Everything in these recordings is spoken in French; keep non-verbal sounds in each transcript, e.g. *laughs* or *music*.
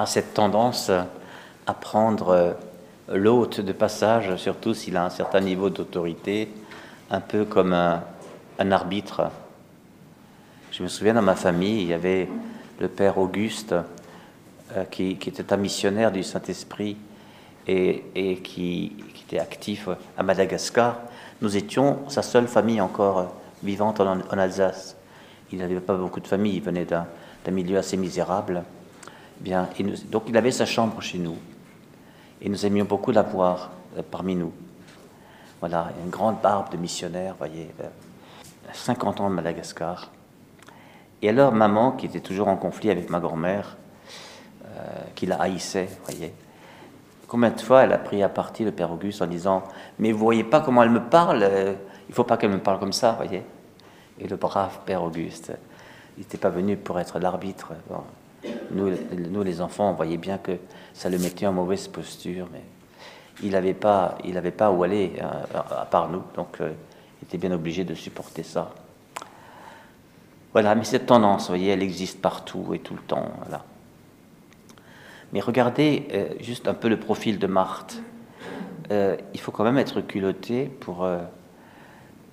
a cette tendance à prendre l'hôte de passage, surtout s'il a un certain niveau d'autorité, un peu comme un, arbitre. Je me souviens dans ma famille, il y avait le père Auguste euh, qui, était un missionnaire du Saint-Esprit et, qui, était actif à Madagascar. Nous étions sa seule famille encore vivante en, Alsace. Il n'avait pas beaucoup de famille, il venait d'un milieu assez misérable. Donc il avait sa chambre chez nous. Et nous aimions beaucoup la voir euh, parmi nous. Voilà, une grande barbe de missionnaire, voyez, 50 euh, ans de Madagascar. Et alors, maman, qui était toujours en conflit avec ma grand-mère, euh, qui la haïssait, voyez, combien de fois elle a pris à partie le Père Auguste en disant Mais vous voyez pas comment elle me parle Il faut pas qu'elle me parle comme ça, voyez? Et le brave Père Auguste, il n'était pas venu pour être l'arbitre. Nous, les enfants, on voyait bien que ça le mettait en mauvaise posture, mais il n'avait pas, il avait pas où aller euh, à, part nous, donc euh, il était bien obligé de supporter ça. Voilà, mais cette tendance, vous voyez, elle existe partout et tout le temps. Voilà. Mais regardez euh, juste un peu le profil de Marthe. il faut quand même être culotté pour,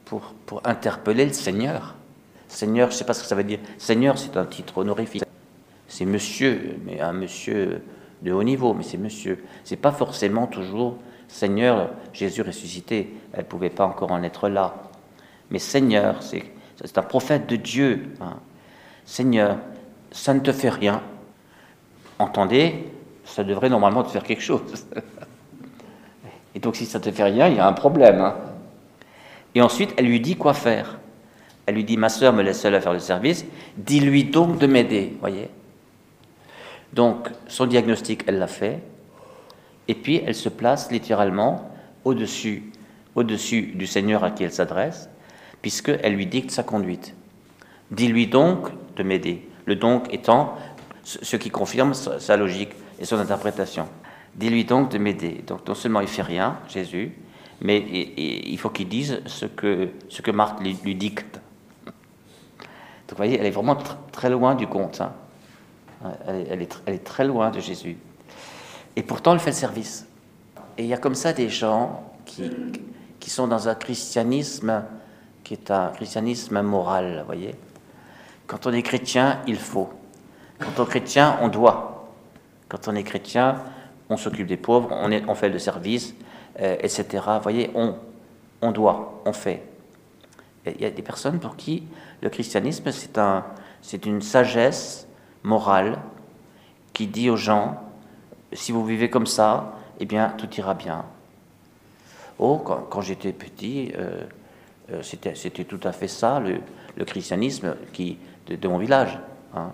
pour, pour interpeller le Seigneur. Seigneur, je ne sais pas ce que ça veut dire. Seigneur, c'est un titre honorifique c'est monsieur, mais un monsieur de haut niveau, mais c'est monsieur. C'est pas forcément toujours Seigneur Jésus ressuscité. Elle pouvait pas encore en être là. Mais Seigneur, c'est un prophète de Dieu. Hein. Seigneur, ça ne te fait rien. Entendez, ça devrait normalement te faire quelque chose. *laughs* Et donc si ça ne te fait rien, il y a un problème. Hein. Et ensuite, elle lui dit quoi faire. Elle lui dit, ma soeur me laisse seule à faire le service, dis-lui donc de m'aider. Voyez donc, son diagnostic, elle l'a fait. Et puis, elle se place littéralement au-dessus, au-dessus du Seigneur à qui elle s'adresse, puisqu'elle lui dicte sa conduite. Dis-lui donc de m'aider. Le donc étant ce qui confirme sa logique et son interprétation. Dis-lui donc de m'aider. Donc, non seulement il fait rien, Jésus, mais il faut qu'il dise ce que, ce que Marthe lui, dicte. Donc, vous voyez, elle est vraiment très loin du compte. Hein. Elle est, très loin de Jésus. Et pourtant, elle fait le service. Et il y a comme ça des gens qui, qui sont dans un christianisme qui est un christianisme moral, voyez. Quand on est chrétien, il faut. Quand on est chrétien, on doit. Quand on est chrétien, on s'occupe des pauvres, on, fait le service, euh, etc. Vous voyez, on, on doit, on fait. Il y a des personnes pour qui le christianisme, c'est un, c'est une sagesse morale qui dit aux gens, si vous vivez comme ça, eh bien, tout ira bien. Oh, quand, j'étais petit, euh, euh, c'était tout à fait ça, le, christianisme qui, de, mon village. Hein.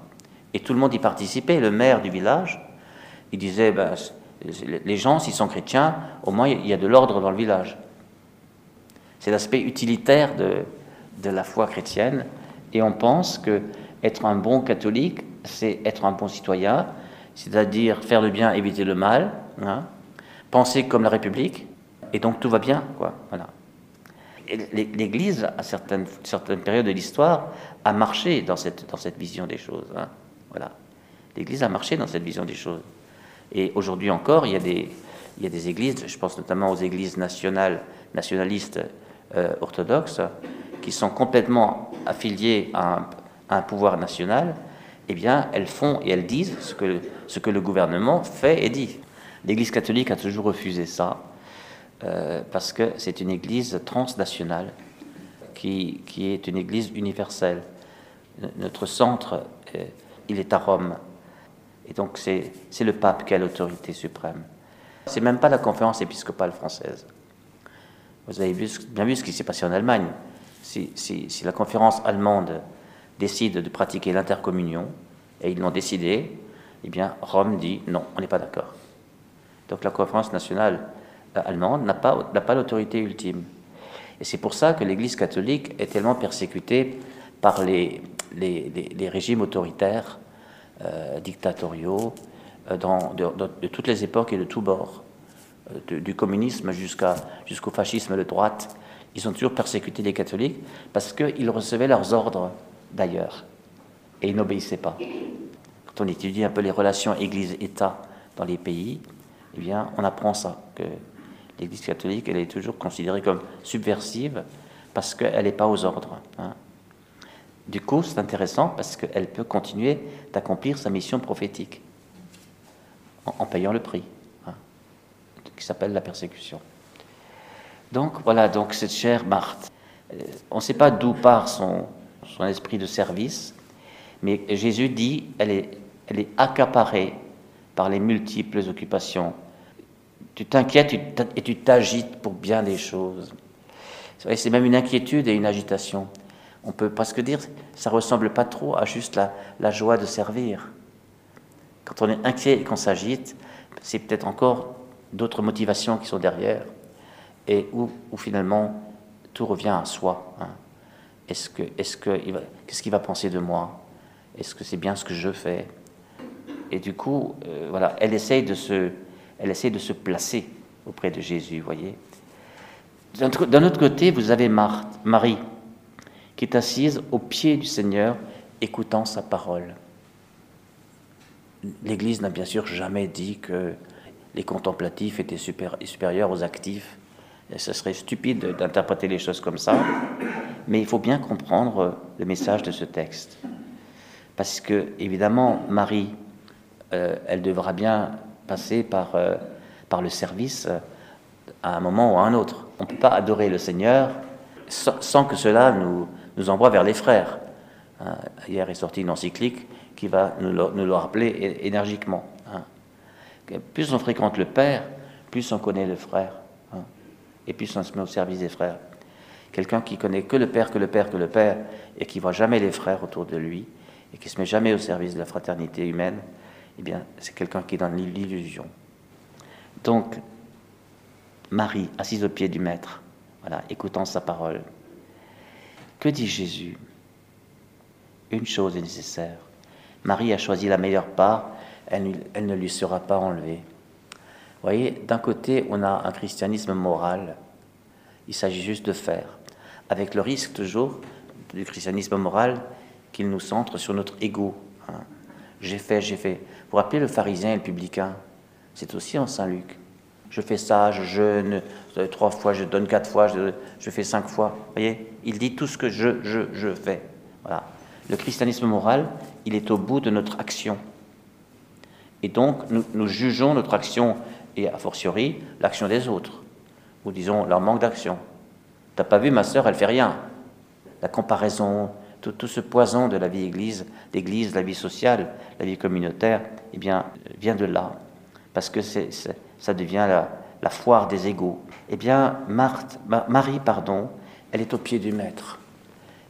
Et tout le monde y participait. Le maire du village, il disait, ben, les gens, s'ils sont chrétiens, au moins il y a de l'ordre dans le village. C'est l'aspect utilitaire de, de la foi chrétienne. Et on pense que être un bon catholique, c'est être un bon citoyen, c'est-à-dire faire le bien, éviter le mal, hein, penser comme la République, et donc tout va bien. Voilà. L'Église, à certaines, périodes de l'histoire, a marché dans cette, vision des choses. Hein. Voilà. L'Église a marché dans cette vision des choses. Et aujourd'hui encore, il y, a des, églises, je pense notamment aux églises nationales, nationalistes euh, orthodoxes, qui sont complètement affiliées à un pouvoir national, eh bien, elles font et elles disent ce que, ce que le gouvernement fait et dit. L'Église catholique a toujours refusé ça, euh, parce que c'est une Église transnationale, qui, qui, est une Église universelle. Notre centre, euh, il est à Rome. Et donc, c'est le pape qui a l'autorité suprême. C'est même pas la conférence épiscopale française. Vous avez bien vu ce qui s'est passé en Allemagne. Si, si, si la conférence allemande décident de pratiquer l'intercommunion, et ils l'ont décidé, eh bien, Rome dit non, on n'est pas d'accord. Donc la conférence nationale euh, allemande n'a pas, pas l'autorité ultime. Et c'est pour ça que l'Église catholique est tellement persécutée par les, les, régimes autoritaires, euh, dictatoriaux, euh, dans, de, toutes les époques et de tous bords, du communisme jusqu'à, jusqu'au fascisme de droite. Ils ont toujours persécuté les catholiques parce qu'ils recevaient leurs ordres d'ailleurs. Et ils n'obéissaient pas. quand on étudie un peu les relations Église-État dans les pays, eh bien, on apprend ça, que l'Église catholique, elle est toujours considérée comme subversive parce qu'elle n'est pas aux ordres. Hein. Du coup, c'est intéressant parce qu'elle peut continuer d'accomplir sa mission prophétique en, payant le prix, hein, qui s'appelle la persécution. Donc voilà, donc cette chère Marthe, euh, on ne sait pas d'où part son, son esprit de service, mais Jésus dit, elle est, elle est accaparée par les multiples occupations. Tu t'inquiètes et tu t'agites pour bien des choses. C'est même une inquiétude et une agitation. On peut presque dire, ça ressemble pas trop à juste la, joie de servir. Quand on est inquiet et qu'on s'agite, c'est peut-être encore d'autres motivations qui sont derrière, et où, où finalement tout revient à soi. Hein. Est-ce que, est-ce que, qu'est-ce qu'il va penser de moi? Est-ce que c'est bien ce que je fais? Et du coup, euh, voilà, elle essaye de se, elle essaye de se placer auprès de Jésus, voyez? D'un autre côté, vous avez Marthe, Marie, qui est assise au pied du Seigneur, écoutant sa parole. L'Église n'a bien sûr jamais dit que les contemplatifs étaient supérieurs aux actifs. Ce serait stupide d'interpréter les choses comme ça, mais il faut bien comprendre le message de ce texte. Parce que, évidemment, Marie, euh, elle devra bien passer par, euh, par le service à un moment ou à un autre. On ne peut pas adorer le Seigneur sans, que cela nous, nous envoie vers les frères. Hein, hier est sortie une encyclique qui va nous le, rappeler énergiquement. Hein. Plus on fréquente le Père, plus on connaît le frère. Et plus on se met au service des frères. Quelqu'un qui connaît que le Père, que le Père, que le Père, et qui voit jamais les frères autour de lui, et qui se met jamais au service de la fraternité humaine, eh bien, c'est quelqu'un qui est dans l'illusion. Donc, Marie, assise au pied du Maître, voilà, écoutant sa parole. Que dit Jésus? Une chose est nécessaire. Marie a choisi la meilleure part, elle ne lui sera pas enlevée. Vous voyez, d'un côté, on a un christianisme moral. Il s'agit juste de faire, avec le risque toujours du christianisme moral qu'il nous centre sur notre ego. Hein. J'ai fait, j'ai fait. Vous vous rappelez le pharisien et le publicain? C'est aussi en Saint Luc je fais ça, je jeûne euh, trois fois, je donne quatre fois, je, fais cinq fois. Vous voyez Il dit tout ce que je, je, je fais. Voilà. Le christianisme moral, il est au bout de notre action. Et donc, nous, nous jugeons notre action et a fortiori l'action des autres, ou disons leur manque d'action. T'as pas vu ma sœur, elle fait rien. La comparaison, tout, tout, ce poison de la vie église, d'église, la vie sociale, la vie communautaire, eh bien, vient de là. Parce que c'est, ça devient la, foire des égaux. Eh bien, Marthe, Marie, pardon, elle est au pied du maître.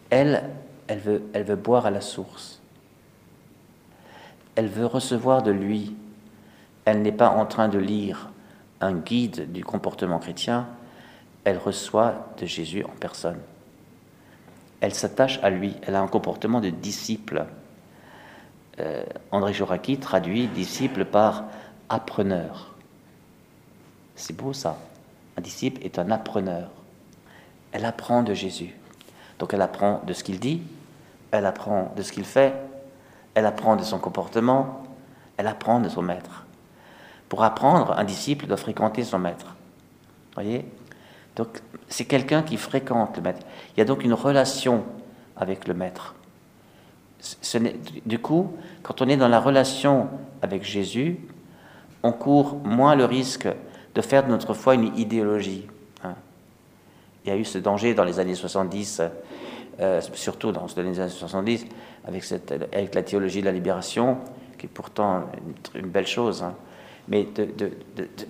Elle, elle veut, elle veut boire à la source. Elle veut recevoir de lui. Elle n'est pas en train de lire un guide du comportement chrétien, elle reçoit de Jésus en personne. Elle s'attache à lui, elle a un comportement de disciple. Euh, André Joraki traduit disciple par appreneur. C'est beau ça. Un disciple est un appreneur. Elle apprend de Jésus. Donc elle apprend de ce qu'il dit, elle apprend de ce qu'il fait, elle apprend de son comportement, elle apprend de son maître. Pour apprendre, un disciple doit fréquenter son maître. Voyez? Donc c'est quelqu'un qui fréquente le maître. Il y a donc une relation avec le maître. du coup, quand on est dans la relation avec Jésus, on court moins le risque de faire de notre foi une idéologie. Hein. Il y a eu ce danger dans les années 70, euh, surtout dans les années 70, avec, la théologie de la libération, qui est pourtant une, belle chose. Hein. Mais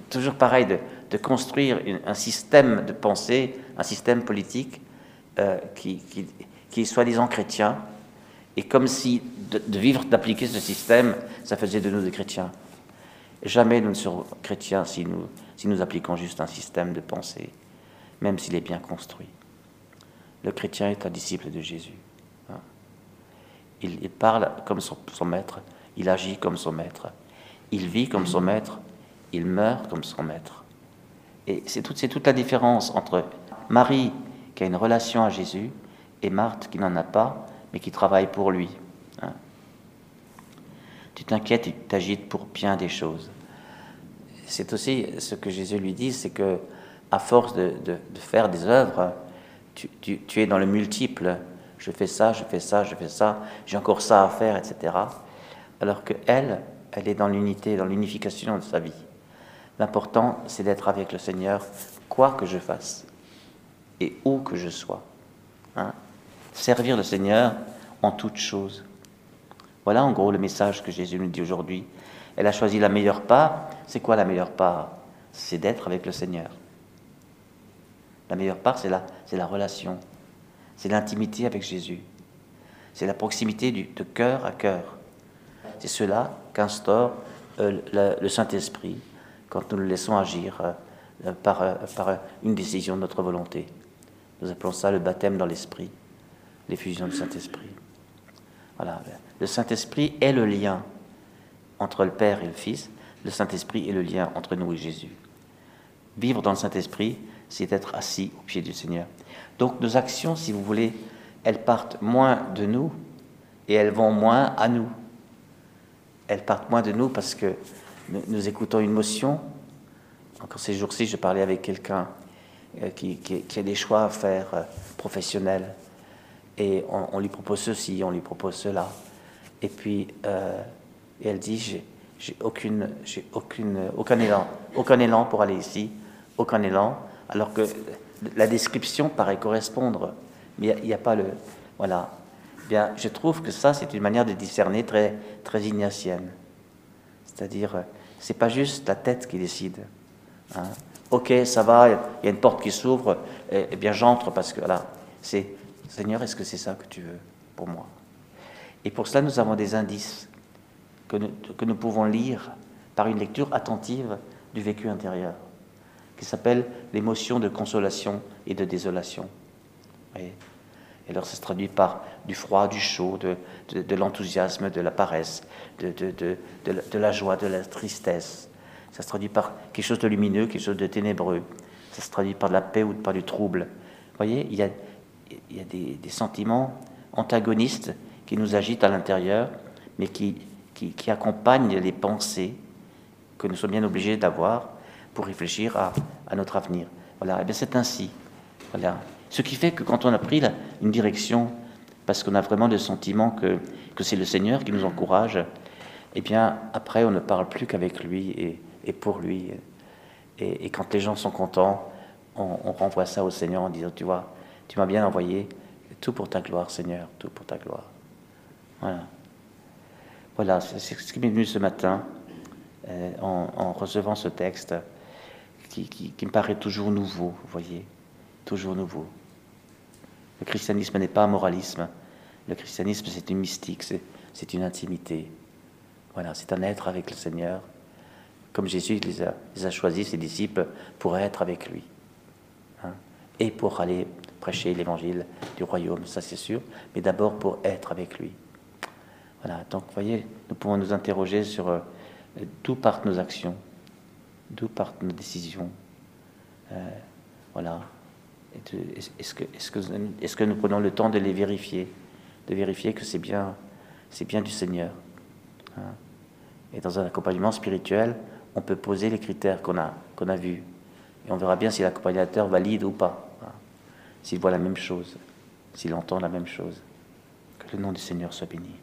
toujours pareil, de, construire un système de pensée, un système politique euh, qui, est soi-disant chrétien, et comme si de, vivre, d'appliquer ce système, ça faisait de nous des chrétiens. Jamais nous ne serons chrétiens si nous si nous appliquons juste un système de pensée, même s'il est bien construit. Le chrétien est un disciple de Jésus. Hein. Il, parle comme son, maître, il agit comme son maître, il vit comme son maître, il meurt comme son maître. Et c'est toute, toute la différence entre Marie qui a une relation à Jésus et Marthe qui n'en a pas, mais qui travaille pour lui. Hein. tu t'inquiètes et tu t'agites pour bien des choses. C'est aussi ce que Jésus lui dit, c'est que à force de, faire des œuvres, tu, tu, es dans le multiple. Je fais ça, je fais ça, je fais ça, j'ai encore ça à faire, etc. Alors que elle, elle est dans l'unité, dans l'unification de sa vie. L'important, c'est d'être avec le Seigneur, quoi que je fasse et où que je sois. Hein? Servir le Seigneur en toutes choses. Voilà en gros le message que Jésus nous dit aujourd'hui. Elle a choisi la meilleure part. C'est quoi la meilleure part? C'est d'être avec le Seigneur. La meilleure part, c'est la, c'est la relation. C'est l'intimité avec Jésus. C'est la proximité du, de cœur à cœur. C'est cela qu'instaure euh, le, Saint-Esprit quand nous le laissons agir euh, par, euh, par une décision de notre volonté. Nous appelons ça le baptême dans l'Esprit, l'effusion du Saint-Esprit. Le Saint-Esprit est le lien entre le Père et le Fils. Le Saint-Esprit est le lien entre nous et Jésus. Vivre dans le Saint-Esprit, c'est être assis au pied du Seigneur. Donc nos actions, si vous voulez, elles partent moins de nous et elles vont moins à nous. Elles partent moins de nous parce que nous, écoutons une motion. Encore ces jours-ci, je parlais avec quelqu'un euh, qui, a des choix à faire euh, professionnels. Et on, lui propose ceci, on lui propose cela. Et puis, euh, elle dit, j'ai aucune, aucun élan, aucun élan pour aller ici, aucun élan, alors que la description paraît correspondre, mais il n'y a, pas le, voilà. Bien, je trouve que ça, c'est une manière de discerner très, très ignatienne. C'est-à-dire, c'est pas juste la tête qui décide. Hein. Ok, ça va, il y a une porte qui s'ouvre, et, bien j'entre parce que là, c'est Seigneur, est-ce que c'est ça que tu veux pour moi? Et pour cela, nous avons des indices que nous, que nous pouvons lire par une lecture attentive du vécu intérieur, qui s'appelle l'émotion de consolation et de désolation. Et alors ça se traduit par du froid, du chaud, de, l'enthousiasme, de la paresse, de, la joie, de la tristesse. Ça se traduit par quelque chose de lumineux, quelque chose de ténébreux. Ça se traduit par de la paix ou par du trouble. Vous voyez, il y a, des, sentiments antagonistes qui nous agitent à l'intérieur, mais qui, accompagnent les pensées que nous sommes bien obligés d'avoir pour réfléchir à, notre avenir. Voilà, et eh bien c'est ainsi. Voilà. Ce qui fait que quand on a pris une direction, parce qu'on a vraiment le sentiment que, que c'est le Seigneur qui nous encourage, eh bien après on ne parle plus qu'avec lui et, et, pour lui. Et, quand les gens sont contents, on, on renvoie ça au Seigneur en disant, tu vois, tu m'as bien envoyé, tout pour ta gloire, Seigneur, tout pour ta gloire. Voilà. Voilà, c'est ce qui m'est venu ce matin euh, en, recevant ce texte qui, qui, me paraît toujours nouveau, vous voyez, toujours nouveau. Le christianisme n'est pas un moralisme. Le christianisme, c'est une mystique, c'est une intimité. Voilà, c'est un être avec le Seigneur, comme Jésus les a, choisis, ses disciples, pour être avec lui. Hein, et pour aller prêcher l'évangile du royaume, ça c'est sûr, mais d'abord pour être avec lui. Voilà, donc vous voyez, nous pouvons nous interroger sur euh, d'où partent nos actions, d'où partent nos décisions. Euh, voilà. Est-ce que, nous prenons le temps de les vérifier, de vérifier que c'est bien, du Seigneur hein? Et dans un accompagnement spirituel, on peut poser les critères qu'on a, qu'on a vus. Et on verra bien si l'accompagnateur valide ou pas s'il voit la même chose, s'il entend la même chose. Que le nom du Seigneur soit béni.